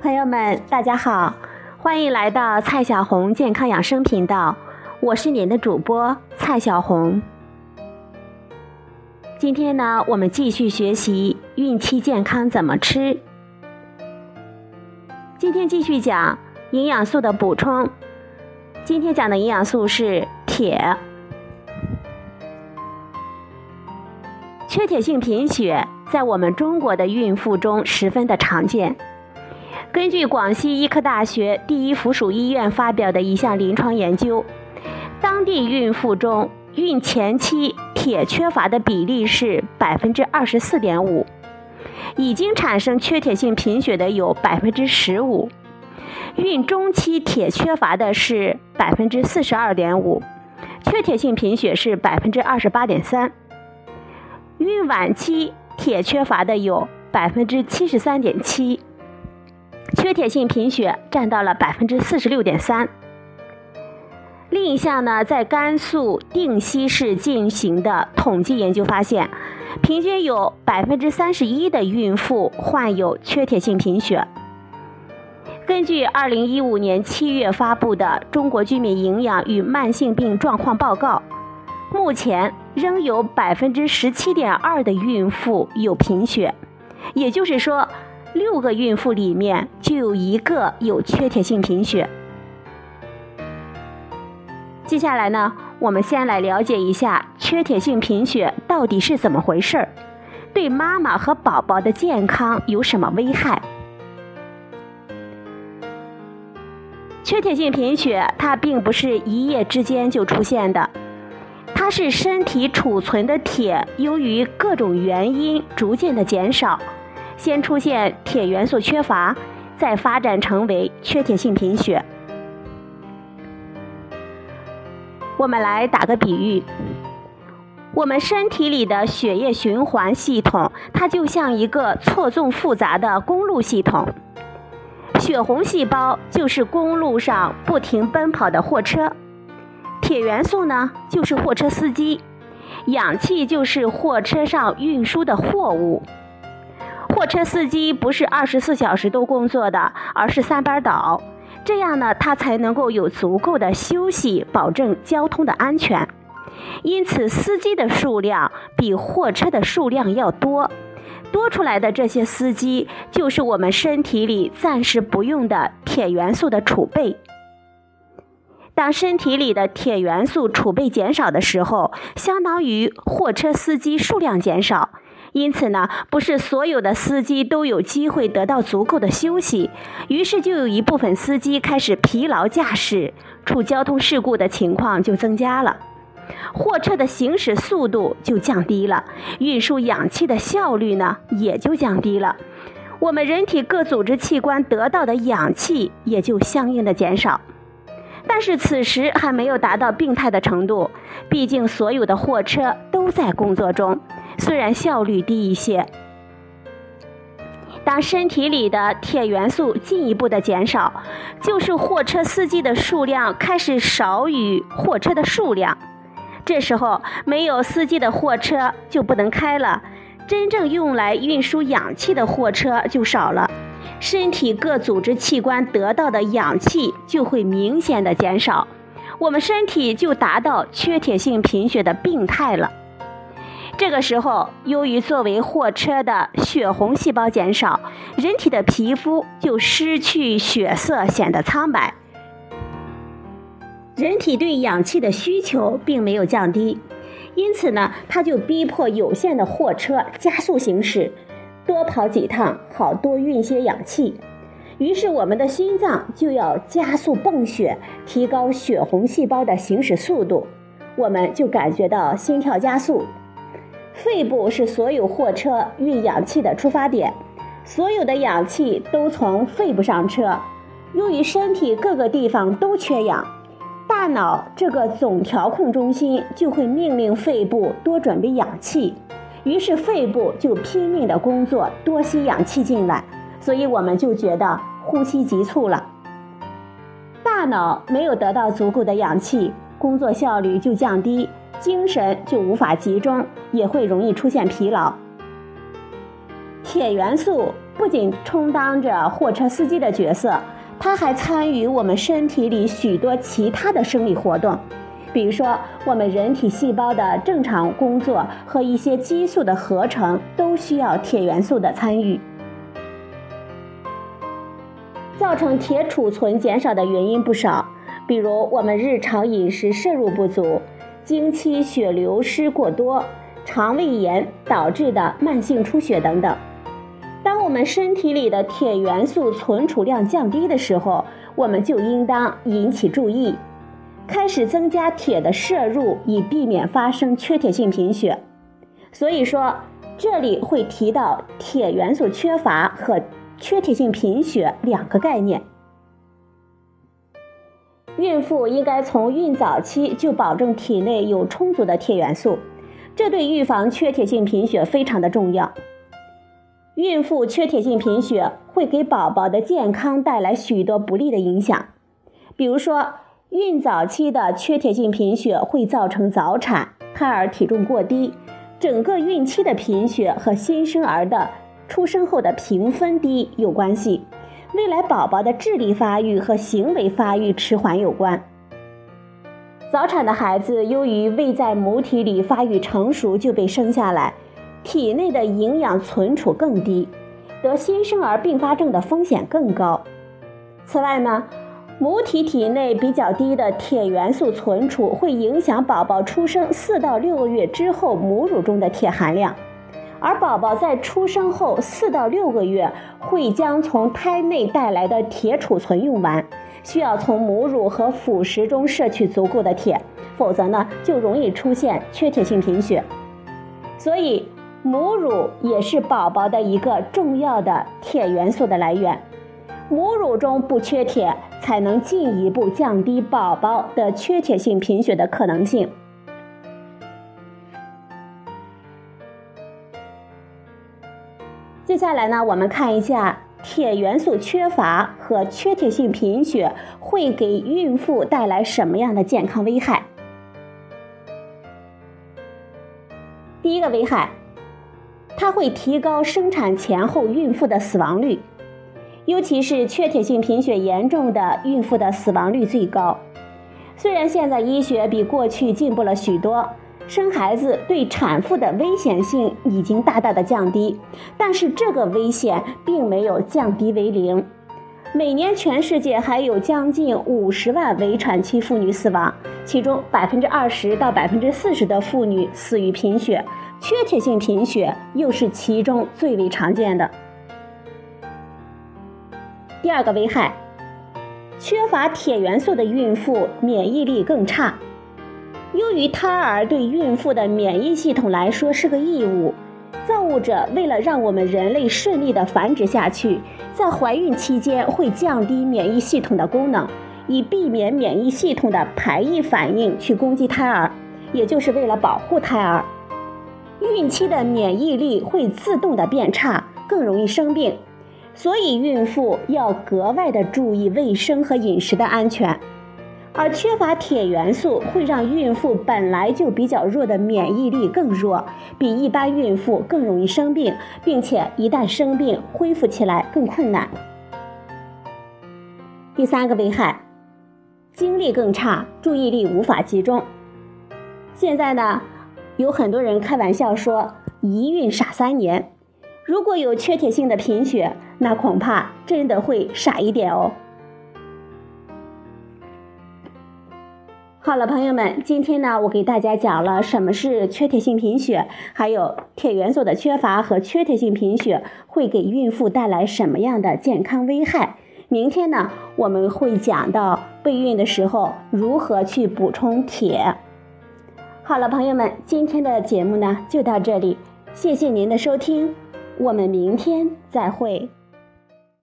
朋友们，大家好，欢迎来到蔡小红健康养生频道，我是您的主播蔡小红。今天呢，我们继续学习孕期健康怎么吃。今天继续讲营养素的补充。今天讲的营养素是铁。缺铁性贫血在我们中国的孕妇中十分的常见。根据广西医科大学第一附属医院发表的一项临床研究，当地孕妇中孕前期铁缺乏的比例是百分之二十四点五，已经产生缺铁性贫血的有百分之十五，孕中期铁缺乏的是百分之四十二点五，缺铁性贫血是百分之二十八点三，孕晚期铁缺乏的有百分之七十三点七。缺铁性贫血占到了百分之四十六点三。另一项呢，在甘肃定西市进行的统计研究发现，平均有百分之三十一的孕妇患有缺铁性贫血。根据二零一五年七月发布的《中国居民营养与慢性病状况报告》，目前仍有百分之十七点二的孕妇有贫血，也就是说。六个孕妇里面就有一个有缺铁性贫血。接下来呢，我们先来了解一下缺铁性贫血到底是怎么回事儿，对妈妈和宝宝的健康有什么危害？缺铁性贫血它并不是一夜之间就出现的，它是身体储存的铁由于各种原因逐渐的减少。先出现铁元素缺乏，再发展成为缺铁性贫血。我们来打个比喻，我们身体里的血液循环系统，它就像一个错综复杂的公路系统。血红细胞就是公路上不停奔跑的货车，铁元素呢就是货车司机，氧气就是货车上运输的货物。货车司机不是二十四小时都工作的，而是三班倒，这样呢，他才能够有足够的休息，保证交通的安全。因此，司机的数量比货车的数量要多，多出来的这些司机就是我们身体里暂时不用的铁元素的储备。当身体里的铁元素储备减少的时候，相当于货车司机数量减少。因此呢，不是所有的司机都有机会得到足够的休息，于是就有一部分司机开始疲劳驾驶，出交通事故的情况就增加了，货车的行驶速度就降低了，运输氧气的效率呢也就降低了，我们人体各组织器官得到的氧气也就相应的减少。但是此时还没有达到病态的程度，毕竟所有的货车都在工作中。虽然效率低一些，当身体里的铁元素进一步的减少，就是货车司机的数量开始少于货车的数量。这时候没有司机的货车就不能开了，真正用来运输氧气的货车就少了，身体各组织器官得到的氧气就会明显的减少，我们身体就达到缺铁性贫血的病态了。这个时候，由于作为货车的血红细胞减少，人体的皮肤就失去血色，显得苍白。人体对氧气的需求并没有降低，因此呢，它就逼迫有限的货车加速行驶，多跑几趟，好多运些氧气。于是，我们的心脏就要加速泵血，提高血红细胞的行驶速度，我们就感觉到心跳加速。肺部是所有货车运氧气的出发点，所有的氧气都从肺部上车。由于身体各个地方都缺氧，大脑这个总调控中心就会命令肺部多准备氧气，于是肺部就拼命的工作，多吸氧气进来，所以我们就觉得呼吸急促了。大脑没有得到足够的氧气，工作效率就降低。精神就无法集中，也会容易出现疲劳。铁元素不仅充当着货车司机的角色，它还参与我们身体里许多其他的生理活动，比如说我们人体细胞的正常工作和一些激素的合成都需要铁元素的参与。造成铁储存减少的原因不少，比如我们日常饮食摄入不足、经期血流失过多、肠胃炎导致的慢性出血等等。当我们身体里的铁元素存储量降低的时候，我们就应当引起注意，开始增加铁的摄入，以避免发生缺铁性贫血。所以说，这里会提到铁元素缺乏和。缺铁性贫血两个概念，孕妇应该从孕早期就保证体内有充足的铁元素，这对预防缺铁性贫血非常的重要。孕妇缺铁性贫血会给宝宝的健康带来许多不利的影响，比如说，孕早期的缺铁性贫血会造成早产、胎儿体重过低，整个孕期的贫血和新生儿的。出生后的评分低有关系，未来宝宝的智力发育和行为发育迟缓有关。早产的孩子由于未在母体里发育成熟就被生下来，体内的营养存储更低，得新生儿并发症的风险更高。此外呢，母体体内比较低的铁元素存储会影响宝宝出生四到六个月之后母乳中的铁含量。而宝宝在出生后四到六个月会将从胎内带来的铁储存用完，需要从母乳和辅食中摄取足够的铁，否则呢就容易出现缺铁性贫血。所以母乳也是宝宝的一个重要的铁元素的来源，母乳中不缺铁，才能进一步降低宝宝的缺铁性贫血的可能性。接下来呢，我们看一下铁元素缺乏和缺铁性贫血会给孕妇带来什么样的健康危害。第一个危害，它会提高生产前后孕妇的死亡率，尤其是缺铁性贫血严重的孕妇的死亡率最高。虽然现在医学比过去进步了许多。生孩子对产妇的危险性已经大大的降低，但是这个危险并没有降低为零。每年全世界还有将近五十万围产期妇女死亡，其中百分之二十到百分之四十的妇女死于贫血，缺铁性贫血又是其中最为常见的。第二个危害，缺乏铁元素的孕妇免疫力更差。由于胎儿对孕妇的免疫系统来说是个异物，造物者为了让我们人类顺利的繁殖下去，在怀孕期间会降低免疫系统的功能，以避免免疫系统的排异反应去攻击胎儿，也就是为了保护胎儿。孕期的免疫力会自动的变差，更容易生病，所以孕妇要格外的注意卫生和饮食的安全。而缺乏铁元素会让孕妇本来就比较弱的免疫力更弱，比一般孕妇更容易生病，并且一旦生病恢复起来更困难。第三个危害，精力更差，注意力无法集中。现在呢，有很多人开玩笑说一孕傻三年，如果有缺铁性的贫血，那恐怕真的会傻一点哦。好了，朋友们，今天呢，我给大家讲了什么是缺铁性贫血，还有铁元素的缺乏和缺铁性贫血会给孕妇带来什么样的健康危害。明天呢，我们会讲到备孕的时候如何去补充铁。好了，朋友们，今天的节目呢就到这里，谢谢您的收听，我们明天再会。